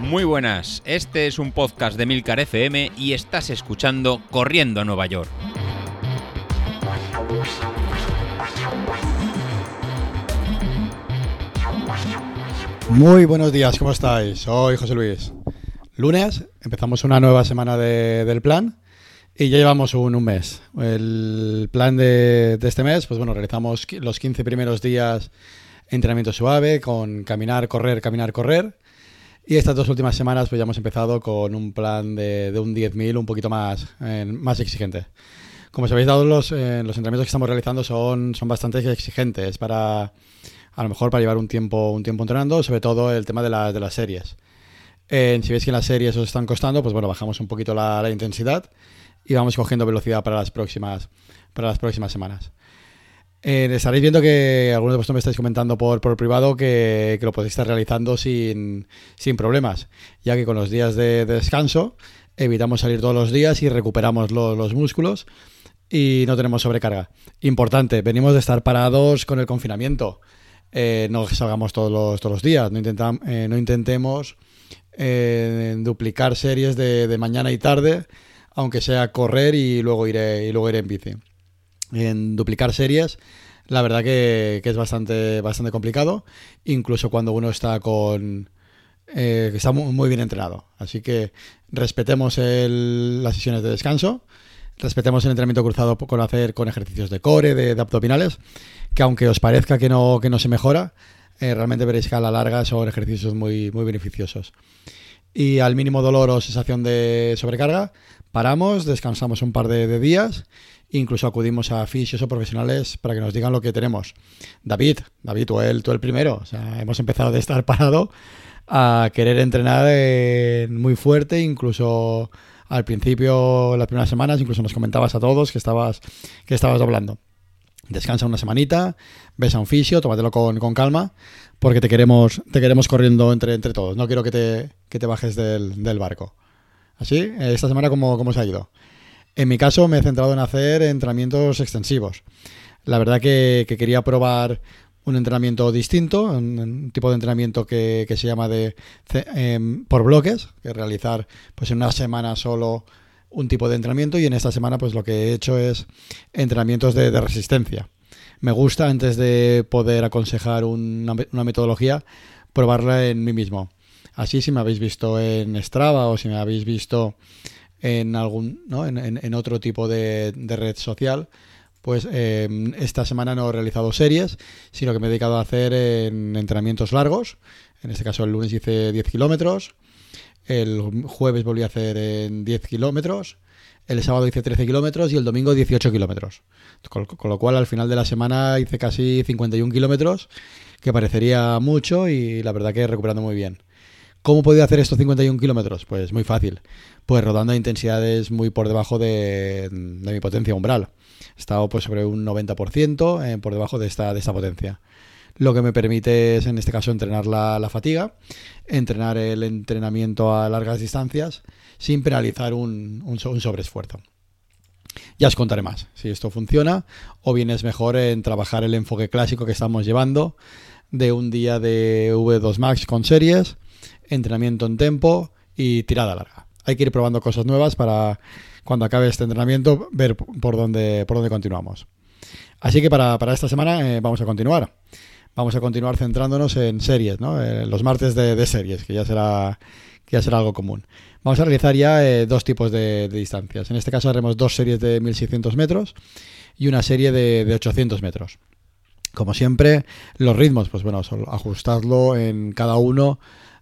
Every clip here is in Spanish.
Muy buenas, este es un podcast de Milcar FM y estás escuchando Corriendo a Nueva York. Muy buenos días, ¿cómo estáis? Soy José Luis. Lunes, empezamos una nueva semana de- del plan y ya llevamos un, mes. El plan de, de este mes, pues bueno, realizamos los 15 primeros días entrenamiento suave con caminar, correr, caminar, correr. Y estas dos últimas semanas pues ya hemos empezado con un plan de, de un 10.000 un poquito más, eh, más exigente. Como os habéis dado, los, eh, los entrenamientos que estamos realizando son, son bastante exigentes para, a lo mejor para llevar un tiempo, un tiempo entrenando, sobre todo el tema de, la- de las series. Eh, si veis que las series os están costando, pues bueno, bajamos un poquito la, la intensidad y vamos cogiendo velocidad para las próximas, para las próximas semanas. Eh, estaréis viendo que algunos de vosotros me estáis comentando por, por privado que, que lo podéis estar realizando sin, sin problemas, ya que con los días de, de descanso evitamos salir todos los días y recuperamos lo- los músculos y no tenemos sobrecarga. Importante, venimos de estar parados con el confinamiento. Eh, no salgamos todos los, todos los días, no, intentam- eh, no intentemos duplicar series de, de mañana y tarde, aunque sea correr y luego iré, y luego iré en bici. En duplicar series, la verdad que, que es bastante, bastante complicado, incluso cuando uno está con, eh, está mu- muy bien entrenado. Así que respetemos las sesiones de descanso, respetemos el entrenamiento cruzado con hacer con ejercicios de core, de, de abdominales, que aunque os parezca que no, que no se mejora, eh, realmente veréis que a la larga son ejercicios muy, muy beneficiosos. Y al mínimo dolor o sensación de sobrecarga, paramos, descansamos un par de días, incluso acudimos a fisios o profesionales para que nos digan lo que tenemos. David, David, tú el, tú el primero. O sea, hemos empezado de estar parado a querer entrenar eh, muy fuerte, incluso al principio, las primeras semanas, incluso nos comentabas a todos que estabas, que estabas doblando. Descansa una semanita, ves a un fisio, tómatelo con, con calma, porque te queremos, te queremos corriendo entre, entre todos. No quiero que te, que te bajes del, del barco. Así, esta semana, ¿cómo, ¿cómo se ha ido? En mi caso, me he centrado en hacer entrenamientos extensivos. La verdad que, que quería probar un entrenamiento distinto, un, tipo de entrenamiento que, se llama de em, por bloques, que realizar pues en una semana solo un tipo de entrenamiento y en esta semana pues lo que he hecho es entrenamientos de, resistencia. Me gusta antes de poder aconsejar una metodología probarla en mí mismo. Así si me habéis visto en Strava o si me habéis visto en algún ¿no? en, en- otro tipo de, de red social, pues eh, esta semana no he realizado series, sino que me he dedicado a hacer en entrenamientos largos. En este caso el lunes hice 10 kilómetros, el jueves volví a hacer en 10 kilómetros, el sábado hice 13 kilómetros y el domingo 18 kilómetros. Con, con lo cual al final de la semana hice casi 51 kilómetros, que parecería mucho y la verdad que recuperando muy bien. ¿Cómo he podido hacer estos 51 kilómetros? Pues muy fácil. Pues rodando a intensidades muy por debajo de, mi potencia umbral. He estado pues sobre un 90% eh, por debajo de esta, de esta potencia. Lo que me permite es en este caso entrenar la, fatiga, entrenar el entrenamiento a largas distancias sin penalizar un, un sobreesfuerzo. Ya os contaré más si esto funciona o bien es mejor en trabajar el enfoque clásico que estamos llevando de un día de V2 Max con series, entrenamiento en tempo y tirada larga. Hay que ir probando cosas nuevas para cuando acabe este entrenamiento ver por dónde, por dónde continuamos. Así que para, para esta semana eh, vamos a continuar. Vamos a continuar centrándonos en series, ¿no? Eh, los martes de, series, que ya será que ya será algo común. Vamos a realizar ya eh, dos tipos de, distancias. En este caso haremos dos series de 1600 metros y una serie de, de 800 metros. Como siempre, los ritmos, pues bueno, ajustadlo en cada uno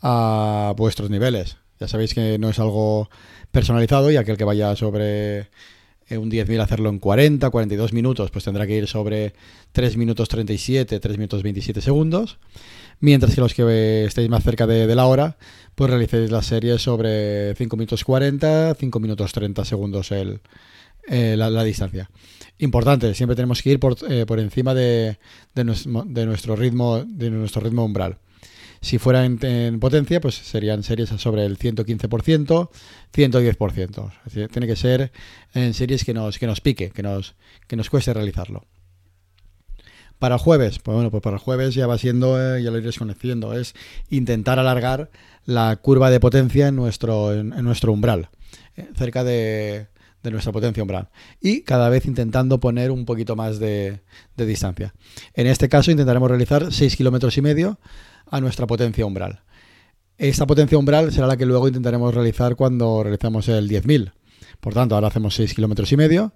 a vuestros niveles. Ya sabéis que no es algo personalizado y aquel que vaya sobre eh, un 10.000 hacerlo en 40, 42 minutos, pues tendrá que ir sobre 3 minutos 37, 3 minutos 27 segundos. Mientras que los que estéis más cerca de, de la hora, pues realicéis la serie sobre 5 minutos 40, 5 minutos 30 segundos el, eh, la, la distancia. Importante, siempre tenemos que ir por, eh, por encima de, de, de nuestro ritmo de nuestro ritmo umbral. Si fuera en, en potencia, pues serían series sobre el 115%, 110%. Es decir, tiene que ser en series que nos, que nos pique, que nos, que nos cueste realizarlo. Para jueves, pues bueno, pues para el jueves ya va siendo, eh, ya lo iréis conociendo, es intentar alargar la curva de potencia en nuestro, en, nuestro umbral, eh, cerca de, nuestra potencia umbral. Y cada vez intentando poner un poquito más de, distancia. En este caso intentaremos realizar 6 kilómetros y medio a nuestra potencia umbral. Esta potencia umbral será la que luego intentaremos realizar cuando realicemos el 10.000. Por tanto, ahora hacemos 6 kilómetros y medio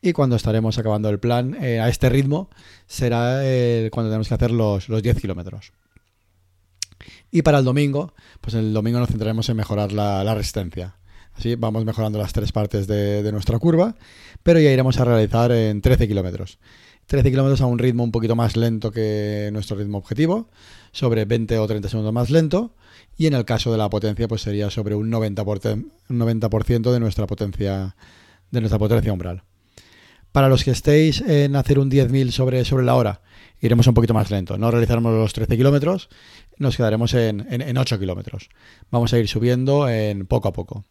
y cuando estaremos acabando el plan eh, a este ritmo será eh, cuando tenemos que hacer los, los 10 kilómetros. Y para el domingo, pues el domingo nos centraremos en mejorar la, resistencia. Así vamos mejorando las tres partes de, nuestra curva, pero ya iremos a realizar en 13 kilómetros. 13 kilómetros a un ritmo un poquito más lento que nuestro ritmo objetivo, sobre 20 o 30 segundos más lento, y en el caso de la potencia, pues sería sobre un 90%, un 90 de nuestra potencia de nuestra potencia umbral. Para los que estéis en hacer un 10.000 sobre, sobre la hora, iremos un poquito más lento. No realizaremos los 13 kilómetros, nos quedaremos en, en, 8 kilómetros. Vamos a ir subiendo en poco a poco.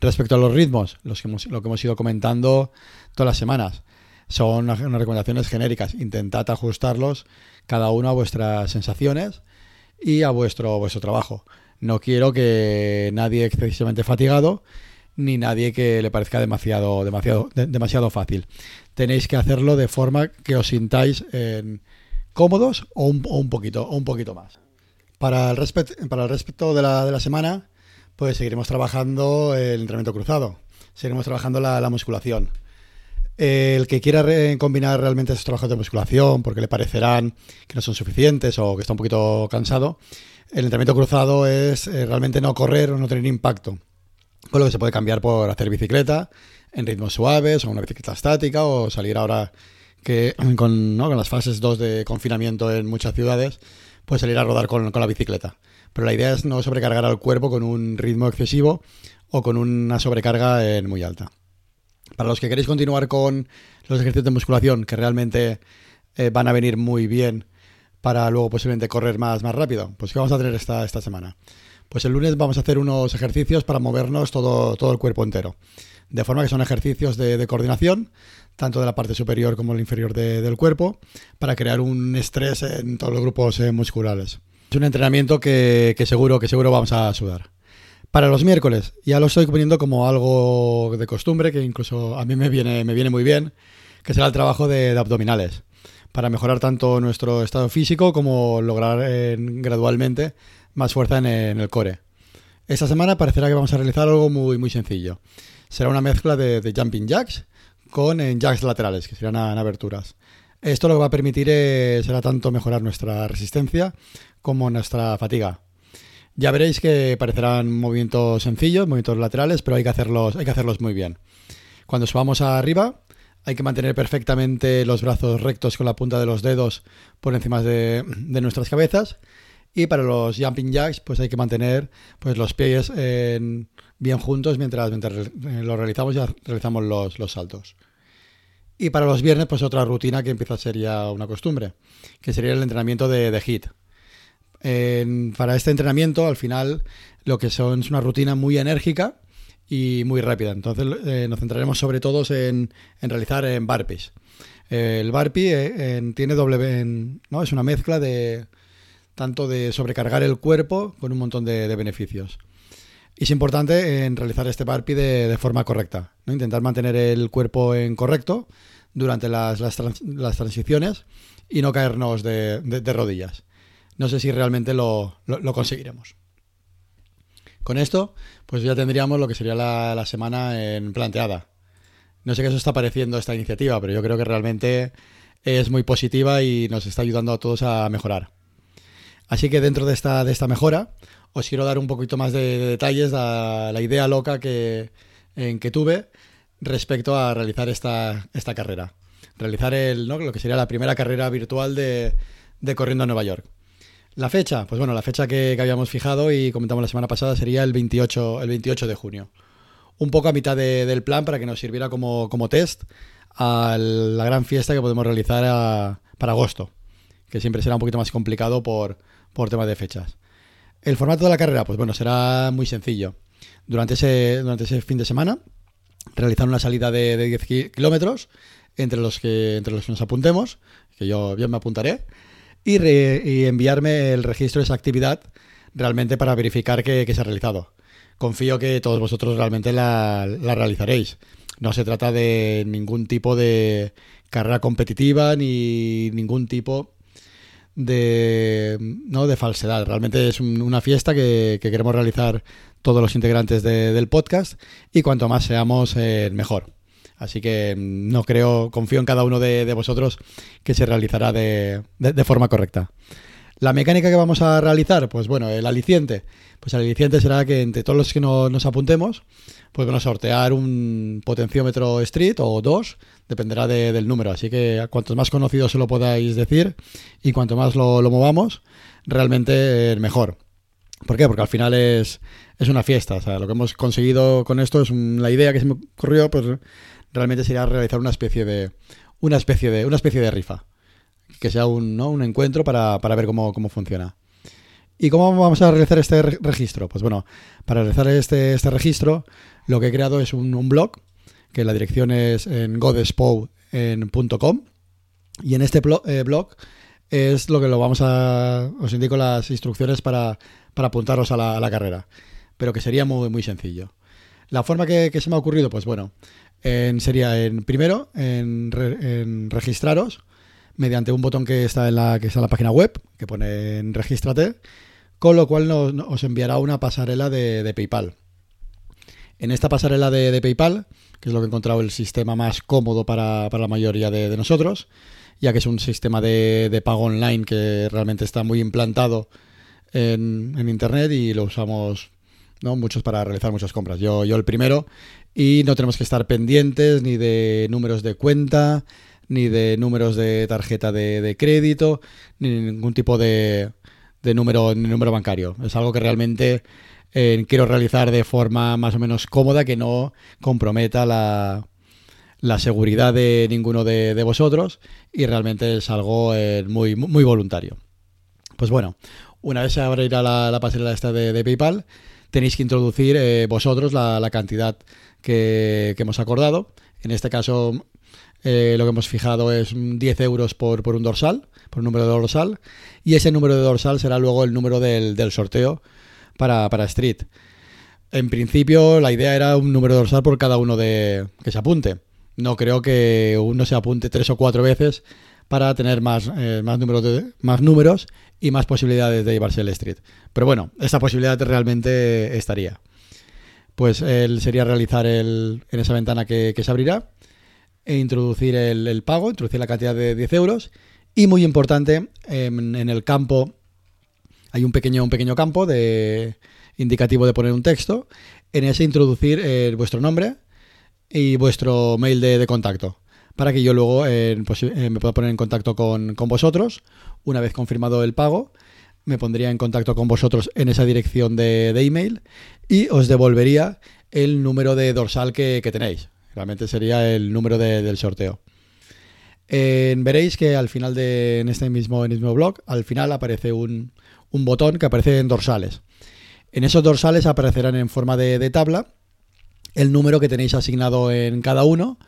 Respecto a los ritmos, los que hemos, lo que hemos ido comentando todas las semanas, son unas recomendaciones genéricas. Intentad ajustarlos cada uno a vuestras sensaciones y a vuestro, vuestro trabajo. No quiero que nadie excesivamente fatigado ni nadie que le parezca demasiado, demasiado, demasiado fácil. Tenéis que hacerlo de forma que os sintáis cómodos o un, poquito, o un poquito más. Para el, para el respecto de la, de la semana, pues seguiremos trabajando el entrenamiento cruzado, seguiremos trabajando la, musculación. El que quiera combinar realmente esos trabajos de musculación porque le parecerán que no son suficientes o que está un poquito cansado, el entrenamiento cruzado es eh, realmente no correr o no tener impacto con lo que se puede cambiar por hacer bicicleta en ritmos suaves o una bicicleta estática o salir ahora que con, con las fases 2 de confinamiento en muchas ciudades, pues salir a rodar con, la bicicleta. Pero la idea es no sobrecargar al cuerpo con un ritmo excesivo o con una sobrecarga en muy alta. Para los que queréis continuar con los ejercicios de musculación que realmente eh, van a venir muy bien para luego posiblemente correr más, más rápido, pues ¿qué vamos a tener esta, esta semana? Pues el lunes vamos a hacer unos ejercicios para movernos todo, todo el cuerpo entero. De forma que son ejercicios de, coordinación, tanto de la parte superior como la inferior del cuerpo, para crear un estrés en todos los grupos eh, musculares. Es un entrenamiento que, seguro, que seguro vamos a sudar. Para los miércoles, ya lo estoy poniendo como algo de costumbre, que incluso a mí me viene, muy bien, que será el trabajo de, abdominales, para mejorar tanto nuestro estado físico como lograr eh, gradualmente más fuerza en, el core. Esta semana parecerá que vamos a realizar algo muy, muy sencillo. Será una mezcla de, jumping jacks con en jacks laterales, que serán en aberturas. Esto lo que va a permitir será tanto mejorar nuestra resistencia como nuestra fatiga. Ya veréis que parecerán movimientos sencillos, movimientos laterales, pero hay que hacerlos, hay que hacerlos muy bien. Cuando subamos arriba, hay que mantener perfectamente los brazos rectos con la punta de los dedos por encima de nuestras cabezas y para los jumping jacks, pues hay que mantener pues, los pies bien juntos mientras, mientras eh, lo realizamos y realizamos los, saltos. Y para los viernes, pues otra rutina que empieza a ser ya una costumbre, que sería el entrenamiento de, de HIT. Para este entrenamiento, al final, lo que son es una rutina muy enérgica y muy rápida. Entonces, eh, nos centraremos sobre todo en, realizar en burpees. el burpee eh, tiene doble, ¿no? es una mezcla de, tanto de sobrecargar el cuerpo con un montón de, beneficios. Y es importante en realizar este burpee de, forma correcta, ¿no? intentar mantener el cuerpo en correcto durante las, las, transiciones y no caernos de, rodillas. No sé si realmente lo, conseguiremos. Con esto, pues ya tendríamos lo que sería la, la semana en planteada. No sé qué os está pareciendo esta iniciativa, pero yo creo que realmente es muy positiva y nos está ayudando a todos a mejorar. Así que dentro de esta, de esta mejora, os quiero dar un poquito más de, detalles a la idea loca que, que tuve respecto a realizar esta, esta carrera. Realizar el, ¿no? lo que sería la primera carrera virtual de, Corriendo a Nueva York. La fecha, pues bueno, la fecha que, habíamos fijado y comentamos la semana pasada sería el 28, el 28 de junio. Un poco a mitad del plan para que nos sirviera como, test a la gran fiesta que podemos realizar para agosto, que siempre será un poquito más complicado por, por de fechas. El formato de la carrera, pues bueno, será muy sencillo. Durante ese, durante ese fin de semana, realizar una salida de, 10 kilómetros entre los que, entre los que nos apuntemos, que yo bien me apuntaré, y, y enviarme el registro de esa actividad realmente para verificar que, se ha realizado. Confío que todos vosotros realmente la, realizaréis. No se trata de ningún tipo de carrera competitiva ni ningún tipo de, ¿no? de falsedad. Realmente es un, una fiesta que, que, queremos realizar todos los integrantes de, del podcast y cuanto más seamos, eh, mejor. Así que mm, no creo, confío en cada uno de, vosotros que se realizará de, forma correcta. La mecánica que vamos a realizar, pues bueno, el aliciente. Pues el aliciente será que entre todos los que no, nos apuntemos, pues bueno, sortear un potenciómetro Street o dos, dependerá de, del número. Así que cuantos más conocidos se lo podáis decir y cuanto más lo, movamos, realmente mejor. ¿Por qué? Porque al final es, una fiesta. O sea, lo que hemos conseguido con esto es la idea que se me ocurrió, pues realmente sería realizar una especie de. una especie de. una especie de rifa que sea un, ¿no? un encuentro para, para ver cómo, cómo, funciona. ¿Y cómo vamos a realizar este re registro? Pues bueno, para realizar este, este, registro, lo que he creado es un, blog, que la dirección es en godespow.com. Y en este blog, eh, blog es lo que lo vamos a. Os indico las instrucciones para, para apuntaros a la, a la, carrera. Pero que sería muy, muy sencillo. La forma que, que se me ha ocurrido, pues bueno, en, sería en primero en, re, en registraros mediante un botón que está en la, que está en la página web, que pone en Regístrate, con lo cual nos, os enviará una pasarela de, PayPal. En esta pasarela de, PayPal, que es lo que he encontrado el sistema más cómodo para, para la mayoría de, de, nosotros, ya que es un sistema de, pago online que realmente está muy implantado en, en Internet y lo usamos ¿no? muchos para realizar muchas compras. Yo, yo el primero y no tenemos que estar pendientes ni de números de cuenta, ni de números de tarjeta de, de crédito, ni ningún tipo de, de número, número bancario. Es algo que realmente eh, quiero realizar de forma más o menos cómoda, que no comprometa la, la seguridad de ninguno de, de, vosotros y realmente es algo eh, muy, muy voluntario. Pues bueno, una vez se abrirá la, la pasarela esta de, PayPal, tenéis que introducir eh, vosotros la cantidad que, hemos acordado. En este caso eh, lo que hemos fijado es 10 euros por, por, un dorsal, por un número de dorsal, y ese número de dorsal será luego el número del, del sorteo para, para, Street. En principio, la idea era un número de dorsal por cada uno de que se apunte. No creo que uno se apunte tres o cuatro veces para tener más, eh, más, números de, más números y más posibilidades de llevarse el Street. Pero bueno, esa posibilidad realmente estaría. Pues él sería realizar el, en esa ventana que, que se abrirá e introducir el, el, pago, introducir la cantidad de 10 euros. Y muy importante, en, en, el campo hay un pequeño, un pequeño campo de indicativo de poner un texto. En ese introducir eh, vuestro nombre y vuestro mail de, de contacto para que yo luego eh, pues, eh, me pueda poner en contacto con, con, vosotros. Una vez confirmado el pago, me pondría en contacto con vosotros en esa dirección de, de email y os devolvería el número de dorsal que, que tenéis. Realmente sería el número de, del sorteo. Veréis que al final de en este mismo, en mismo blog, al final aparece un, un, botón que aparece en dorsales. En esos dorsales aparecerán en forma de, de tabla el número que tenéis asignado en cada uno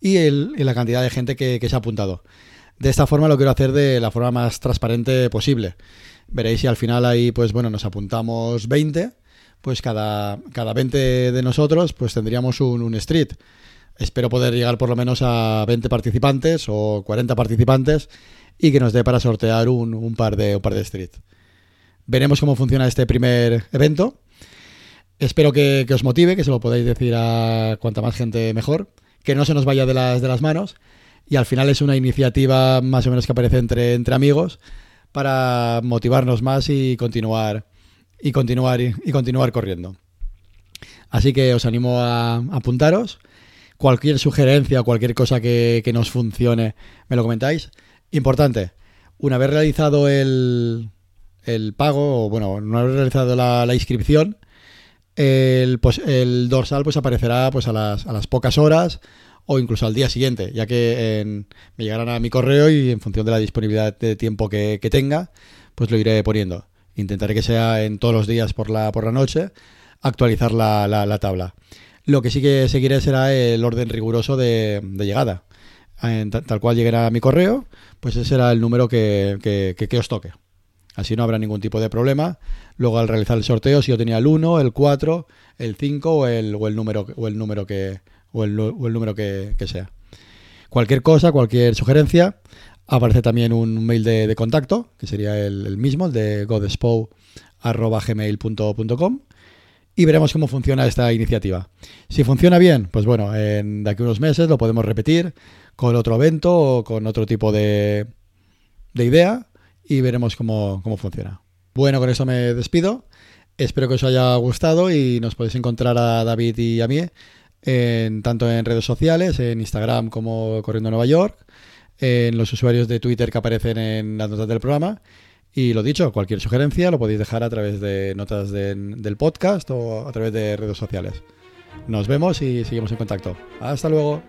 y, el, y la cantidad de gente que, que, se ha apuntado. De esta forma lo quiero hacer de la forma más transparente posible. Veréis si al final ahí, pues bueno, nos apuntamos 20, pues cada, cada 20 de nosotros pues tendríamos un, un street. Espero poder llegar por lo menos a 20 participantes o 40 participantes y que nos dé para sortear un, un, par, de, un par de street. Veremos cómo funciona este primer evento. Espero que, que, os motive, que se lo podáis decir a cuanta más gente mejor, que no se nos vaya de las, de las manos y al final es una iniciativa más o menos que aparece entre, entre amigos para motivarnos más y continuar y continuar y, continuar corriendo. Así que os animo a, apuntaros cualquier sugerencia, cualquier cosa que, que, nos funcione, me lo comentáis. Importante, una vez realizado el, el pago, o bueno, una vez realizado la, la inscripción, el, pues, el, dorsal pues aparecerá pues a las, a las, pocas horas o incluso al día siguiente, ya que en, me llegarán a mi correo y en función de la disponibilidad de tiempo que, tenga, pues lo iré poniendo. Intentaré que sea en todos los días por la, por la noche actualizar la, la, la tabla. Lo que sí que seguiré será el orden riguroso de, llegada. tal cual llegue a mi correo, pues ese será el número que, que, os toque. Así no habrá ningún tipo de problema. Luego al realizar el sorteo, si yo tenía el 1, el 4, el 5 o el, o el número, o el número que, o el, número que, sea. Cualquier cosa, cualquier sugerencia, aparece también un mail de, contacto, que sería el, mismo, el de godespo.gmail.com y veremos cómo funciona esta iniciativa. Si funciona bien, pues bueno, en, de aquí a unos meses lo podemos repetir con otro evento o con otro tipo de, de idea y veremos cómo, cómo funciona. Bueno, con eso me despido. Espero que os haya gustado y nos podéis encontrar a David y a mí en, tanto en redes sociales, en Instagram como Corriendo Nueva York, en los usuarios de Twitter que aparecen en las notas del programa y lo dicho, cualquier sugerencia lo podéis dejar a través de notas del podcast o a través de redes sociales. Nos vemos y seguimos en contacto. Hasta luego.